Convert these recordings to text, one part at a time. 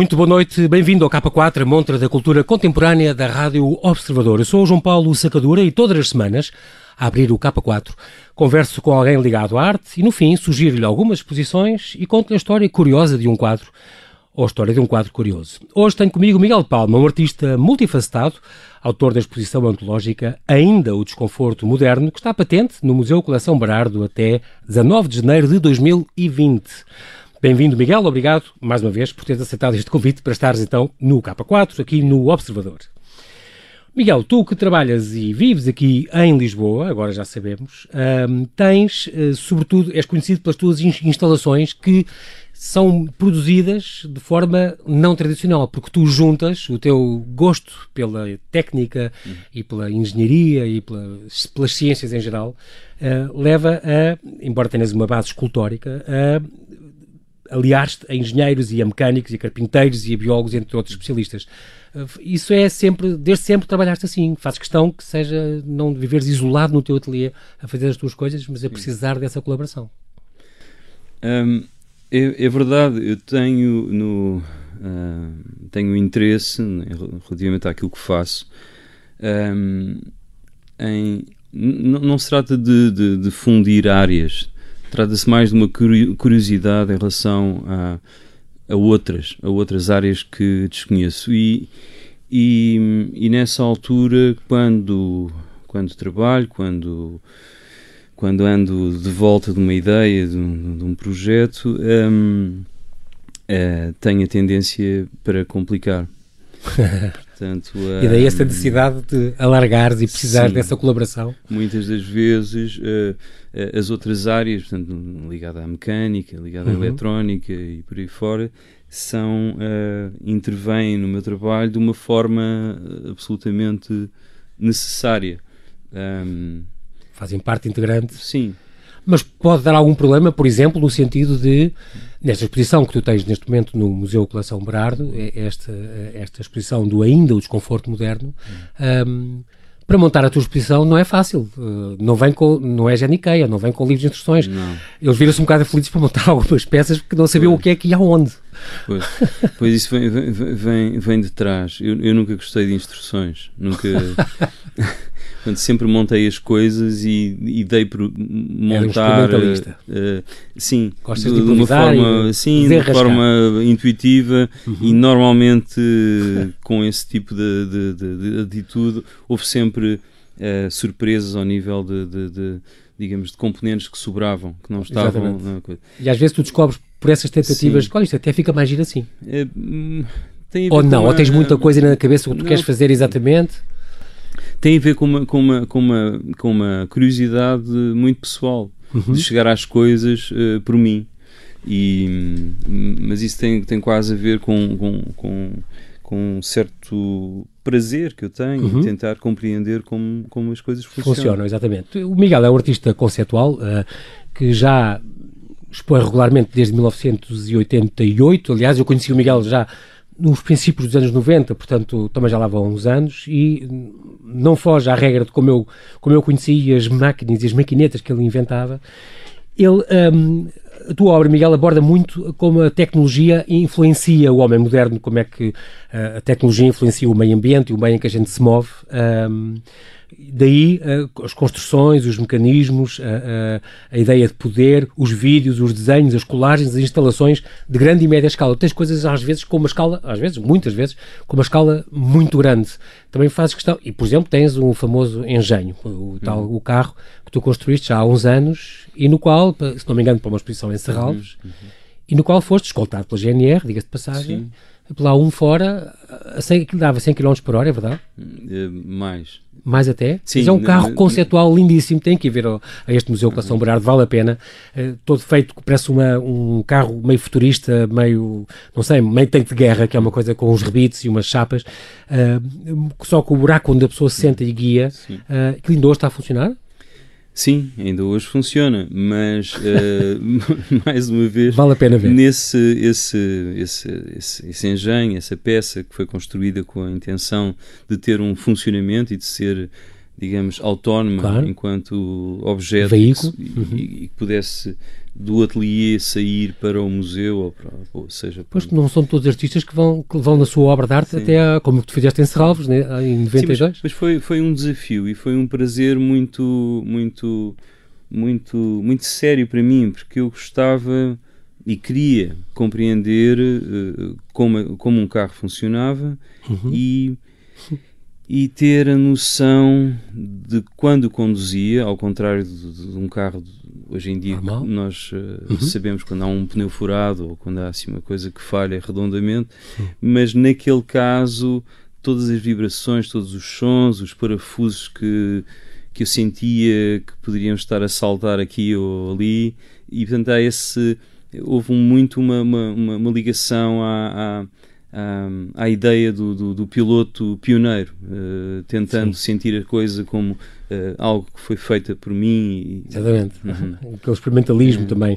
Muito boa noite, bem-vindo ao K4, a montra da cultura contemporânea da Rádio Observador. Eu sou o João Paulo Sacadura e todas as semanas, a abrir o K4, converso com alguém ligado à arte e, no fim, sugiro-lhe algumas exposições e conto-lhe a história curiosa de um quadro ou a história de um quadro curioso. Hoje tenho comigo Miguel Palma, um artista multifacetado, autor da exposição antológica Ainda o Desconforto Moderno, que está patente no Museu Coleção Berardo até 19 de janeiro de 2020. Bem-vindo, Miguel. Obrigado, mais uma vez, por teres aceitado este convite para estares, então, no K4, aqui no Observador. Miguel, tu que trabalhas e vives aqui em Lisboa, agora já sabemos, hum, tens, uh, sobretudo, és conhecido pelas tuas instalações que são produzidas de forma não tradicional, porque tu juntas o teu gosto pela técnica uhum. e pela engenharia e pela, pelas ciências em geral, uh, leva a, embora tenhas uma base escultórica, a aliar-te a engenheiros e a mecânicos e a carpinteiros e a biólogos, entre outros especialistas. Uh, isso é sempre, desde sempre trabalhaste assim, fazes questão que seja não viveres isolado no teu ateliê a fazer as tuas coisas, mas a precisar dessa colaboração. É, é verdade, eu tenho no uh, tenho interesse relativamente àquilo que faço um, em não se trata de, de, de fundir áreas, trata-se mais de uma curiosidade em relação a, a, outras, a outras áreas que desconheço. E, e, e nessa altura, quando, quando trabalho, quando quando ando de volta de uma ideia, de um, de um projeto, um, uh, eh, tenho a tendência para complicar. Portanto, e daí essa necessidade de alargares e precisar sim, dessa colaboração? Muitas das vezes uh, uh, as outras áreas, portanto, ligada à mecânica, ligada uhum. à eletrónica e por aí fora, são, intervêm no meu trabalho de uma forma absolutamente necessária. Um, fazem parte integrante. Sim. Mas pode dar algum problema, por exemplo, no sentido de, nesta exposição que tu tens neste momento no Museu Coleção Berardo, é esta, esta exposição do Ainda o Desconforto Moderno, um, para montar a tua exposição não é fácil. Uh, não, vem com, não é geniqueia, não vem com livros de instruções. Não. Eles viram-se um bocado felizes para montar algumas peças porque não sabiam o que é que ia aonde. Pois, pois isso vem, vem, vem, de trás. Eu, eu nunca gostei de instruções. Nunca. Portanto, sempre montei as coisas e, e dei por montar. Um uh, sim, Gostas de, de uma forma, sim, de forma intuitiva uhum. e normalmente com esse tipo de, de, de, de atitude houve sempre uh, surpresas ao nível de, digamos, de componentes que sobravam, que não estavam. E às vezes tu descobres por essas tentativas, olha, isto até fica mais giro assim. É, ou não, ou tens muita coisa na cabeça que tu não, queres fazer exatamente tem a ver com uma, com uma, com uma, com uma curiosidade muito pessoal uhum. de chegar às coisas uh, por mim. E, mas isso tem, tem quase a ver com, com, com, com um certo prazer que eu tenho uhum. em tentar compreender como, como as coisas funcionam. Funcionam, exatamente. O Miguel é um artista conceptual uh, que já expõe regularmente desde 1988. Aliás, eu conheci o Miguel já nos princípios dos anos 90, portanto, também já lá vão uns anos, e não foge à regra de como eu, como eu conhecia as máquinas e as maquinetas que ele inventava. Ele, um, a tua obra, Miguel, aborda muito como a tecnologia influencia o homem moderno, como é que uh, a tecnologia influencia o meio ambiente e o meio em que a gente se move. Um, Daí uh, as construções, os mecanismos, uh, uh, a ideia de poder, os vídeos, os desenhos, as colagens, as instalações de grande e média escala. Tens coisas às vezes com uma escala, às vezes, muitas vezes, com uma escala muito grande. Também fazes questão, e por exemplo tens um famoso engenho, o, tal, uhum. o carro que tu construíste já há uns anos e no qual, se não me engano, para uma exposição em Serralves, uhum. Uhum. e no qual foste escoltado pela GNR, diga-se de passagem, Sim lá um fora, a 100, dava 100 km por hora, é verdade? Uh, mais. Mais até? Sim. Mas é um carro conceptual lindíssimo, tem que ir ver a este Museu Coleção uhum. Berardo, vale a pena. Uh, todo feito, parece uma, um carro meio futurista, meio, não sei, meio tanque de guerra, que é uma coisa com uns rebites e umas chapas, uh, só com o buraco onde a pessoa se senta e guia. Uh, que lindo, está a funcionar? Sim, ainda hoje funciona, mas uh, mais uma vez vale a pena ver. nesse esse, esse, esse, esse engenho, essa peça que foi construída com a intenção de ter um funcionamento e de ser, digamos, autónoma claro. enquanto objeto veículo e, uhum. e, e, que pudesse do ateliê sair para o museu, ou, para, ou seja... Pois não são todos artistas que vão, que vão na sua obra de arte Sim. até a, como tu fizeste em Serralves, né, em 92. Sim, mas, mas, foi, foi um desafio e foi um prazer muito, muito, muito, muito sério para mim, porque eu gostava e queria compreender uh, como, como um carro funcionava uhum. e e ter a noção de quando conduzia, ao contrário de, de um carro hoje em dia Normal. nós uh, uhum. sabemos quando há um pneu furado ou quando há assim uma coisa que falha redondamente, uhum. mas naquele caso todas as vibrações, todos os sons, os parafusos que, que eu sentia que poderiam estar a saltar aqui ou ali, e portanto há esse houve muito uma, uma, uma, uma ligação à, à um, à ideia do, do, do piloto pioneiro, uh, tentando Sim. sentir a coisa como uh, algo que foi feita por mim. E, Exatamente. Uhum. Aquele experimentalismo também.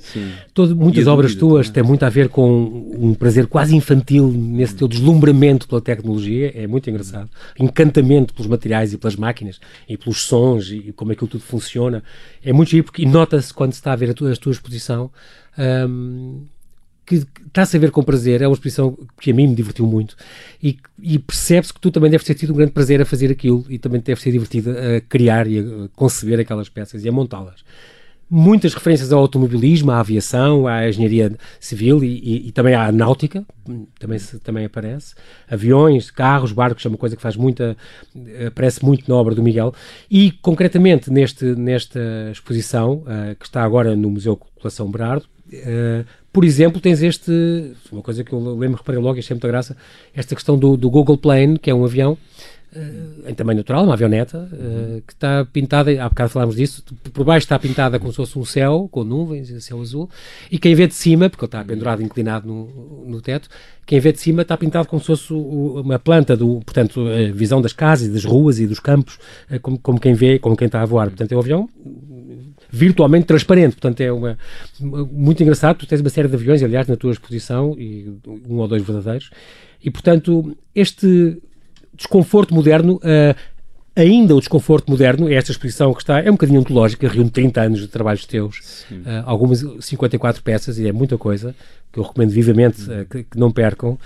Todo, muitas obras tuas têm muito a ver com um prazer quase infantil nesse teu deslumbramento pela tecnologia. É muito engraçado. Encantamento pelos materiais e pelas máquinas e pelos sons e como aquilo tudo funciona. É muito giro porque nota-se quando se está a ver a tua, a tua exposição. Um, que está-se a ver com prazer, é uma exposição que a mim me divertiu muito e, e percebe-se que tu também deves ter tido um grande prazer a fazer aquilo e também deves ser divertido a criar e a conceber aquelas peças e a montá-las. Muitas referências ao automobilismo, à aviação, à engenharia civil e, e, e também à náutica, também, se, também aparece. Aviões, carros, barcos, é uma coisa que faz muita, aparece muito na obra do Miguel. E, concretamente, neste, nesta exposição, uh, que está agora no Museu Colação Berardo, uh, por exemplo, tens este, uma coisa que eu lembro, reparei logo, achei muita graça, esta questão do, do Google Plane, que é um avião uh, em tamanho natural, uma avioneta, uh, que está pintada, há bocado falámos disso, por baixo está pintada como se fosse um céu, com nuvens, e céu azul, e quem vê de cima, porque ele está pendurado, inclinado no, no teto, quem vê de cima está pintado como se fosse uma planta, do, portanto, a visão das casas, das ruas e dos campos, uh, como, como quem vê, como quem está a voar. Portanto, é um avião virtualmente transparente. Portanto, é uma, muito engraçado. Tu tens uma série de aviões, aliás, na tua exposição, e um ou dois verdadeiros. E, portanto, este desconforto moderno, uh, ainda o desconforto moderno, é esta exposição que está, é um bocadinho ontológica, reúne 30 anos de trabalhos teus, uh, algumas 54 peças, e é muita coisa, que eu recomendo vivamente uh, que, que, não percam.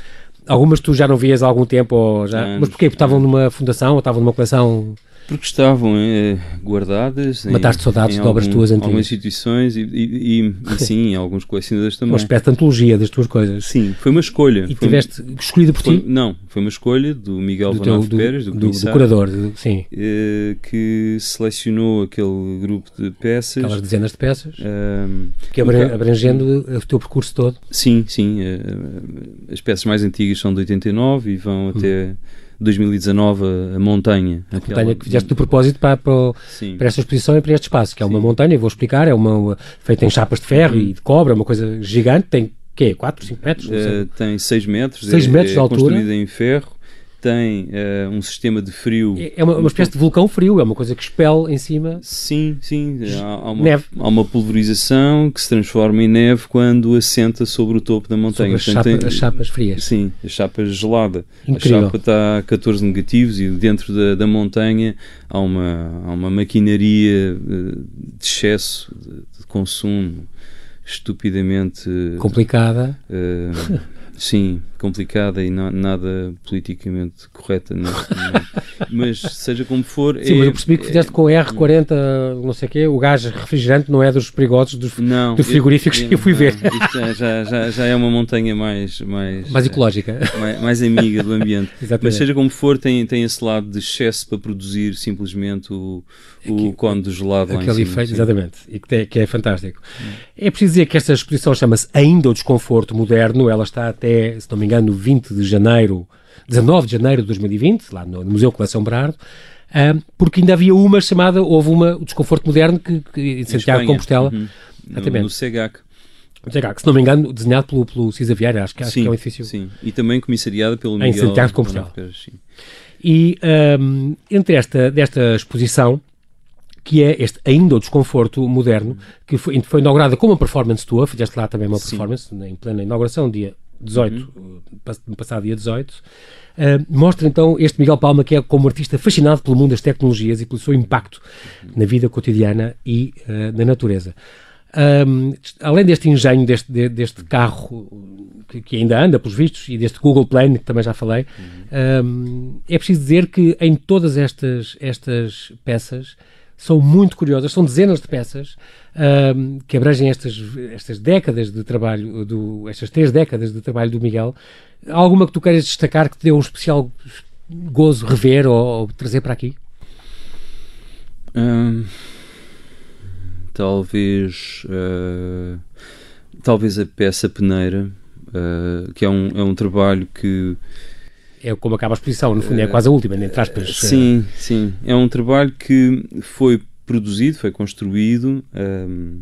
Algumas tu já não vias há algum tempo, ou já, mas porquê? Porque estavam numa fundação ou estavam numa coleção porque estavam eh, guardadas Mataste saudades de obras tuas antigas. algumas instituições e, e, e, e sim, alguns colecionadores também. Uma espécie de antologia das tuas coisas. Sim, foi uma escolha. E foi, tiveste escolhida por foi, ti? Não, foi uma escolha do Miguel do Vanaf Pérez, do, do, do curador, sim. Eh, que selecionou aquele grupo de peças. Aquelas dezenas de peças. Um, que abrangendo o teu percurso todo. Sim, sim. Uh, as peças mais antigas são de 89 e vão hum. até 2019 a, montanha. A montanha que fizeste de propósito para, para, para, esta exposição e para este espaço, que é uma Sim. montanha, vou explicar, é uma feita em chapas de ferro uhum. e de cobre, é uma coisa gigante, tem quê? 4, 5 metros? Uh, tem 6 metros, 6 metros é, de altura. construída em ferro tem uh, um sistema de frio. É, é uma, uma espécie de vulcão frio, é uma coisa que expele em cima. Sim, sim. Há, há, uma, neve. há uma pulverização que se transforma em neve quando assenta sobre o topo da montanha. As, chapa, tem, as, chapas frias. Sim, a chapa gelada. Incrível. A chapa está a 14 negativos e dentro da, da montanha há uma, há uma maquinaria eh, de excesso de, de consumo estupidamente complicada. Uh, sim, complicada e não, nada politicamente correta neste momento. mas seja como for. Sim, é, mas eu percebi que fizeste é, com R40, não sei o quê, o gás refrigerante não é dos perigosos dos, não, dos frigoríficos eu, que eu fui não, ver. Isto já, já, já é uma montanha mais. Mais, mais ecológica. Mais, mais amiga do ambiente. mas seja como for, tem, tem esse lado de excesso para produzir simplesmente o, o cone do gelado lá Aquele efeito, exatamente, e que é, que é fantástico. Hum. É preciso dizer que esta exposição chama-se Ainda o Desconforto Moderno, ela está até, se não me engano, 20 de janeiro, 19 de janeiro de 2020, lá no, Museu Coleção Berardo, porque ainda havia uma chamada, houve uma, o Desconforto Moderno, que, que em Santiago de Compostela, uhum. no, no CEGAC. CEGAC, se não me engano, desenhado pelo, pelo Cisa Vieira, acho, que, acho sim, que é um edifício. Sim, e também comissariada pelo Miguel. Em Santiago de Compostela. E um, entre esta desta exposição, que é este ainda o desconforto moderno, que foi, foi inaugurada com uma performance tua, fizeste lá também uma performance, Sim. em plena inauguração, dia 18, uhum. no passado dia 18, uh, mostra então este Miguel Palma que é como artista fascinado pelo mundo das tecnologias e pelo seu impacto na vida cotidiana e uh, na natureza. Um, além deste engenho, deste, deste carro que, que, ainda anda, pelos vistos, e deste Google Plane, que também já falei, uhum. um, é preciso dizer que em todas estas, estas peças são muito curiosas, são dezenas de peças um, que abrangem estas, estas décadas de trabalho, do, estas três décadas de trabalho do Miguel. Alguma que tu queiras destacar que te deu um especial gozo rever ou, ou trazer para aqui? Talvez uh, talvez a peça peneira uh, que é um, é um trabalho que é como acaba a exposição, no fundo é quase a última, entre aspas. Sim, sim. É um trabalho que foi produzido, foi construído um,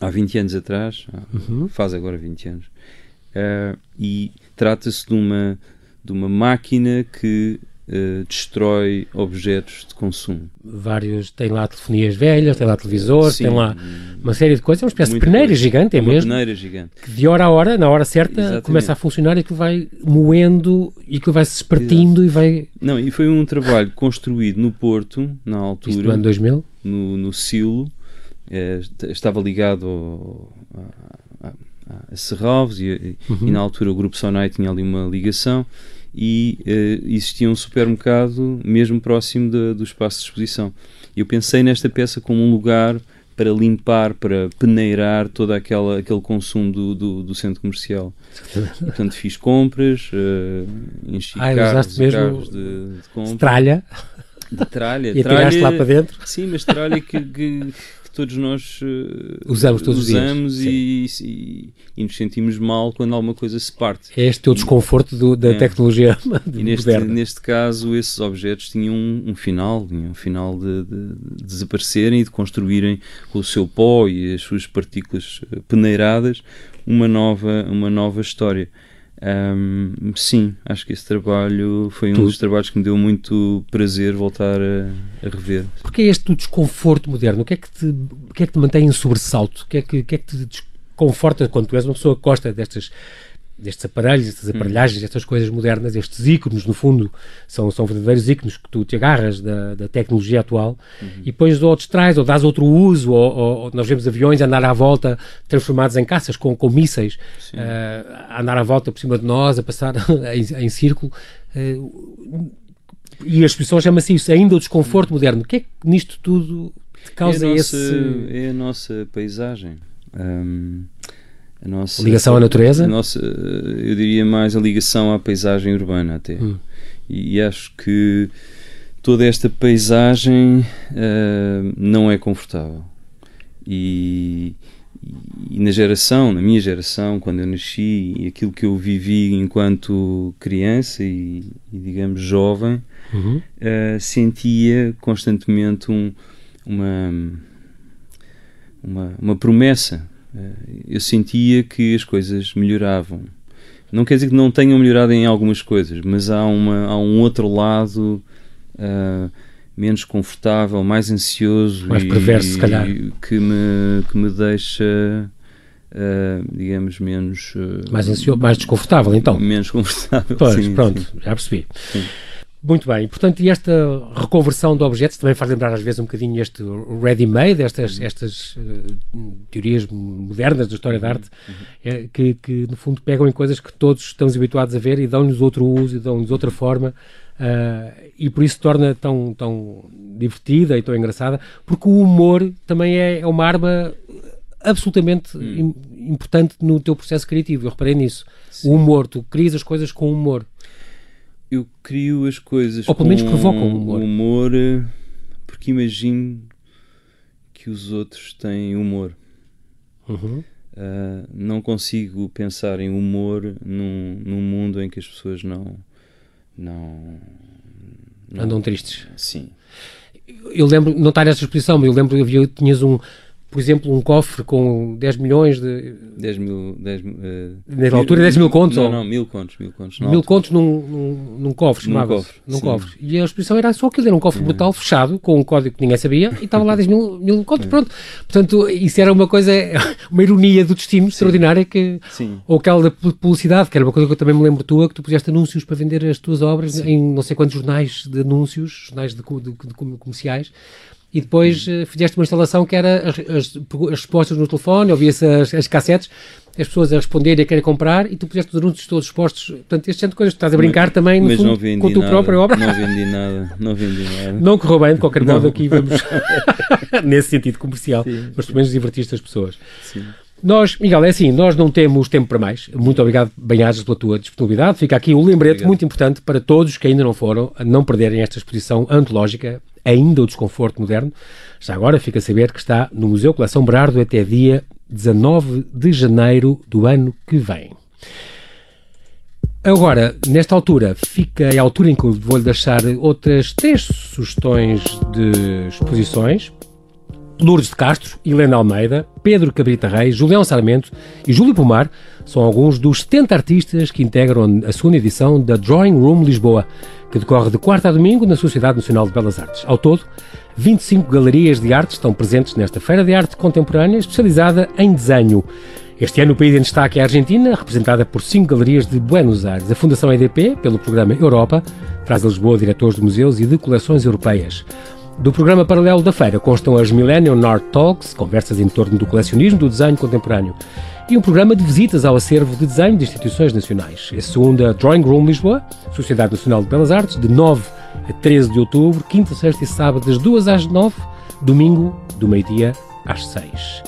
há 20 anos atrás, uhum. faz agora 20 anos, uh, e trata-se de uma, de uma máquina que Uh, destrói objetos de consumo. Vários, tem lá telefonias velhas, tem lá televisor, Sim, tem lá uma série de coisas, é uma espécie de peneira coisa. gigante, é uma mesmo? peneira gigante. Que de hora a hora, na hora certa, Exatamente. começa a funcionar e que vai moendo e que vai se espartindo Exato. e vai... Não, e foi um trabalho construído no Porto, na altura... Isto no ano 2000? No, no Silo, é, estava ligado ao, a, a, a Serralves e, uhum. e, na altura o Grupo Sonai tinha ali uma ligação e uh, existia um supermercado mesmo próximo de, do espaço de exposição. Eu pensei nesta peça como um lugar para limpar, para peneirar todo aquela, aquele consumo do, do, do centro comercial. E, portanto, fiz compras, uh, enchi ah, carros, mesmo carros de, de compra. Tralha. De tralha. E tralha, lá para dentro? Sim, mas tralha que que todos nós uh, usamos todos usamos os dias. E, e, e, nos sentimos mal quando alguma coisa se parte. É este o desconforto do, da é. tecnologia e neste, neste caso esses objetos tinham um, um final, um final de, de, de, desaparecerem e de construírem com o seu pó e as suas partículas eh, peneiradas uma nova, uma nova história. Um, sim, acho que esse trabalho foi um dos trabalhos que me deu muito prazer voltar a, a rever. Porque é este o desconforto moderno? O que é que te, o que é que te mantém em sobressalto? O que é que, o que, é que te desconforta quando tu és uma pessoa que gosta destas destes aparelhos, estas hum. aparelhagens, estas coisas modernas, estes ícones, no fundo, são, são verdadeiros ícones que tu te agarras da, da tecnologia atual uhum. e depois ou distrais ou dás outro uso, ou, ou, nós vemos aviões andar à volta transformados em caças com, com mísseis, uh, a andar à volta por cima de nós, a passar em, em círculo. Uh, e a exposição chama-se isso, ainda o desconforto uhum. moderno. O que é que nisto tudo te causa é nossa, esse... É a nossa paisagem. Um a nossa, ligação à natureza? A nossa, eu diria mais a ligação à paisagem urbana até. Hum. E, e, acho que toda esta paisagem uh, não é confortável. E, e, na geração, na minha geração, quando eu nasci, e aquilo que eu vivi enquanto criança e, e digamos jovem, uhum. uh, sentia constantemente um, uma, uma, uma promessa eu sentia que as coisas melhoravam. Não quer dizer que não tenham melhorado em algumas coisas, mas há, uma, há um outro lado uh, menos confortável, mais ansioso mais perverso, e, se calhar. que me, que me deixa, uh, digamos, menos. Uh, mais ansioso, mais desconfortável, então. Menos confortável. Pois, sim, pronto, sim. já percebi. Sim. Muito bem, portanto, e esta reconversão de objetos também faz lembrar às vezes um bocadinho este ready-made, estas, estas uh, teorias modernas da história da arte, uhum. que, que no fundo pegam em coisas que todos estamos habituados a ver e dão-lhes outro uso e dão-lhes outra forma uh, e por isso torna tão, tão divertida e tão engraçada, porque o humor também é, é uma arma absolutamente hum. importante no teu processo criativo, eu reparei nisso. Sim. O humor, tu crias as coisas com humor eu crio as coisas ou pelo menos provocam humor. humor eh, porque imagino que os outros têm humor uhum. uh, não consigo pensar em humor num, num mundo em que as pessoas não não, não andam tristes sim eu lembro, não está nessa exposição, mas eu lembro que havia, tinhas um, por exemplo, um cofre com 10 milhões de. 10 mil. 10, uh, Nessa altura, 10 mil contos? Não, ou... não, mil contos. Mil contos, mil contos num, num, num cofre, chamava Num cofre. Num cofre. E a exposição era só aquilo, era um cofre brutal, fechado, com um código que ninguém sabia, e estava lá 10 mil, mil contos, pronto. Portanto, isso era uma coisa, uma ironia do destino Sim. extraordinária, que, Sim. ou aquela da publicidade, que era uma coisa que eu também me lembro tua, que tu puseste anúncios para vender as tuas obras Sim. em não sei quantos jornais de anúncios, jornais de, de, de comerciais e depois uh, fizeste uma instalação que era as, as, as respostas no telefone, ouvia-se as, as cassetes, as pessoas a responderem a querem comprar e tu puseste os anúncios todos expostos. Portanto, este tipo de coisas, estás a brincar mas, também, no fundo, com a tua nada, própria obra. Não vendi nada, não vendi nada. Não correu bem, de qualquer modo, aqui vamos nesse sentido comercial, Sim. mas pelo menos divertiste as pessoas. Sim. Nós, Miguel, é assim, nós não temos tempo para mais. Muito obrigado, Banhajas, pela tua disponibilidade. Fica aqui um lembrete obrigado. muito importante para todos que ainda não foram, a não perderem esta exposição antológica, ainda o desconforto moderno. Já agora fica a saber que está no Museu Coleção Berardo até dia 19 de janeiro do ano que vem. Agora, nesta altura, fica a altura em que vou-lhe deixar outras três sugestões de exposições Lourdes de Castro, Helena Almeida, Pedro Cabrita Reis, Julião Sarmento e Júlio Pomar são alguns dos 70 artistas que integram a segunda edição da Drawing Room Lisboa, que decorre de quarta a domingo na Sociedade Nacional de Belas Artes. Ao todo, 25 galerias de arte estão presentes nesta Feira de Arte Contemporânea especializada em desenho. Este ano o país em destaque é a Argentina, representada por cinco galerias de Buenos Aires. A Fundação EDP, pelo programa Europa, traz a Lisboa diretores de museus e de coleções europeias. Do programa paralelo da feira constam as Millennium Art Talks, conversas em torno do colecionismo do desenho contemporâneo, e um programa de visitas ao acervo de desenho de instituições nacionais. A segunda Drawing Room Lisboa, Sociedade Nacional de Belas Artes, de 9 a 13 de outubro, quinta, sexta e sábado, das 2 às 9, domingo, do meio-dia às 6.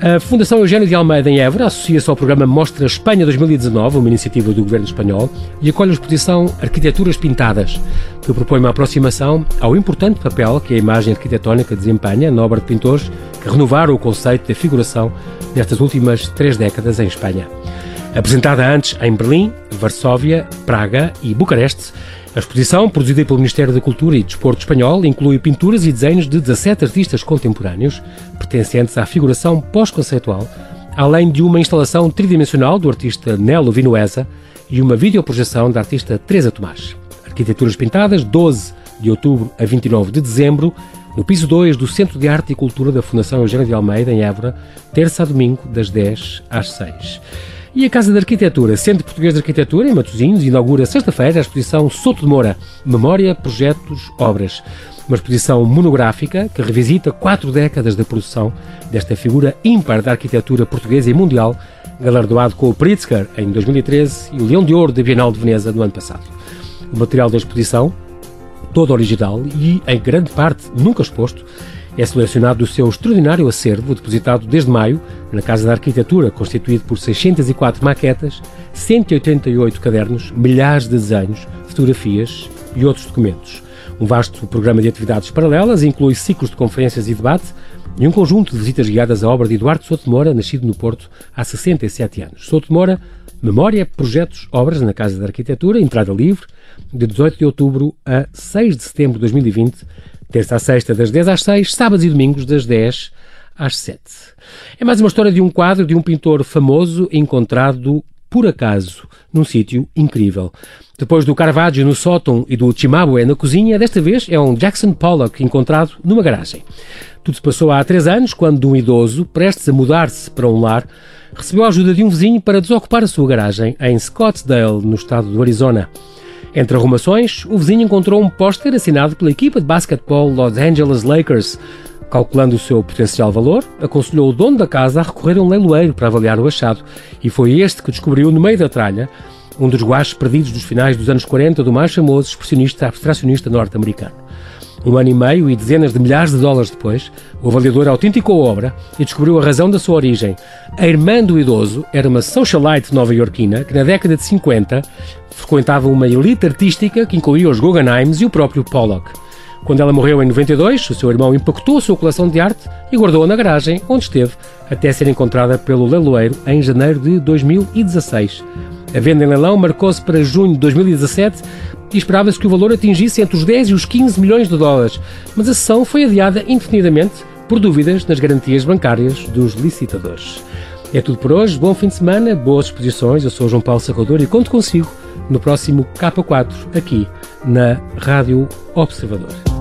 A Fundação Eugênio de Almeida em Évora associa-se ao programa Mostra Espanha 2019, uma iniciativa do governo espanhol, e acolhe a exposição Arquiteturas Pintadas, que propõe uma aproximação ao importante papel que a imagem arquitetónica desempenha na obra de pintores que renovaram o conceito da figuração nestas últimas três décadas em Espanha. Apresentada antes em Berlim, Varsóvia, Praga e Bucareste, a exposição, produzida pelo Ministério da Cultura e Desporto Espanhol, inclui pinturas e desenhos de 17 artistas contemporâneos, pertencentes à figuração pós-conceitual, além de uma instalação tridimensional do artista Nelo Vinuesa e uma videoprojeção da artista Teresa Tomás. Arquiteturas Pintadas, 12 de outubro a 29 de dezembro, no piso 2 do Centro de Arte e Cultura da Fundação Eugênio de Almeida, em Évora, terça a domingo, das 10 às 6. E a Casa de Arquitetura, Centro Português de Arquitetura, em Matosinhos, inaugura sexta-feira a exposição Soto de Moura, Memória, Projetos, Obras. Uma exposição monográfica que revisita quatro décadas da produção desta figura ímpar da arquitetura portuguesa e mundial, galardoado com o Pritzker em 2013 e o Leão de Ouro da Bienal de Veneza no ano passado. O material da exposição, todo original e, em grande parte, nunca exposto, é selecionado do seu extraordinário acervo, depositado desde maio na Casa da Arquitetura, constituído por 604 maquetas, 188 cadernos, milhares de desenhos, fotografias e outros documentos. Um vasto programa de atividades paralelas inclui ciclos de conferências e debate e um conjunto de visitas guiadas à obra de Eduardo Souto Moura, nascido no Porto há 67 anos. Souto Moura, Memória, Projetos, Obras na Casa da Arquitetura, entrada livre, de 18 de outubro a 6 de setembro de 2020, terça a sexta, das 10 às 6, sábados e domingos, das 10 às 7. É mais uma história de um quadro de um pintor famoso encontrado por acaso num sítio incrível. Depois do Caravaggio no sótão e do Cimabue na cozinha, desta vez é um Jackson Pollock encontrado numa garagem. Tudo se passou há três anos, quando um idoso, prestes a mudar-se para um lar, recebeu a ajuda de um vizinho para desocupar a sua garagem em Scottsdale, no estado do Arizona. Entre arrumações, o vizinho encontrou um póster assinado pela equipa de basquetebol Los Angeles Lakers. Calculando o seu potencial valor, aconselhou o dono da casa a recorrer a um leiloeiro para avaliar o achado, e foi este que descobriu, no meio da tralha, um dos guaches perdidos dos finais dos anos 40 do mais famoso expressionista abstracionista norte-americano. Um ano e meio e dezenas de milhares de dólares depois, o avaliador autenticou a obra e descobriu a razão da sua origem. A irmã do idoso era uma socialite nova-iorquina que, na década de 50, frequentava uma elite artística que incluía os Guggenheims e o próprio Pollock. Quando ela morreu em 92, o seu irmão impactou a sua coleção de arte e guardou-a na garagem, onde esteve, até ser encontrada pelo leiloeiro em janeiro de 2016. A venda em leilão marcou-se para junho de 2017 e esperava-se que o valor atingisse entre os 10 e os 15 milhões de dólares, mas a sessão foi adiada indefinidamente por dúvidas nas garantias bancárias dos licitadores. É tudo por hoje, bom fim de semana, boas exposições. Eu sou João Paulo Salvador e conto consigo no próximo K4, aqui na Rádio Observador.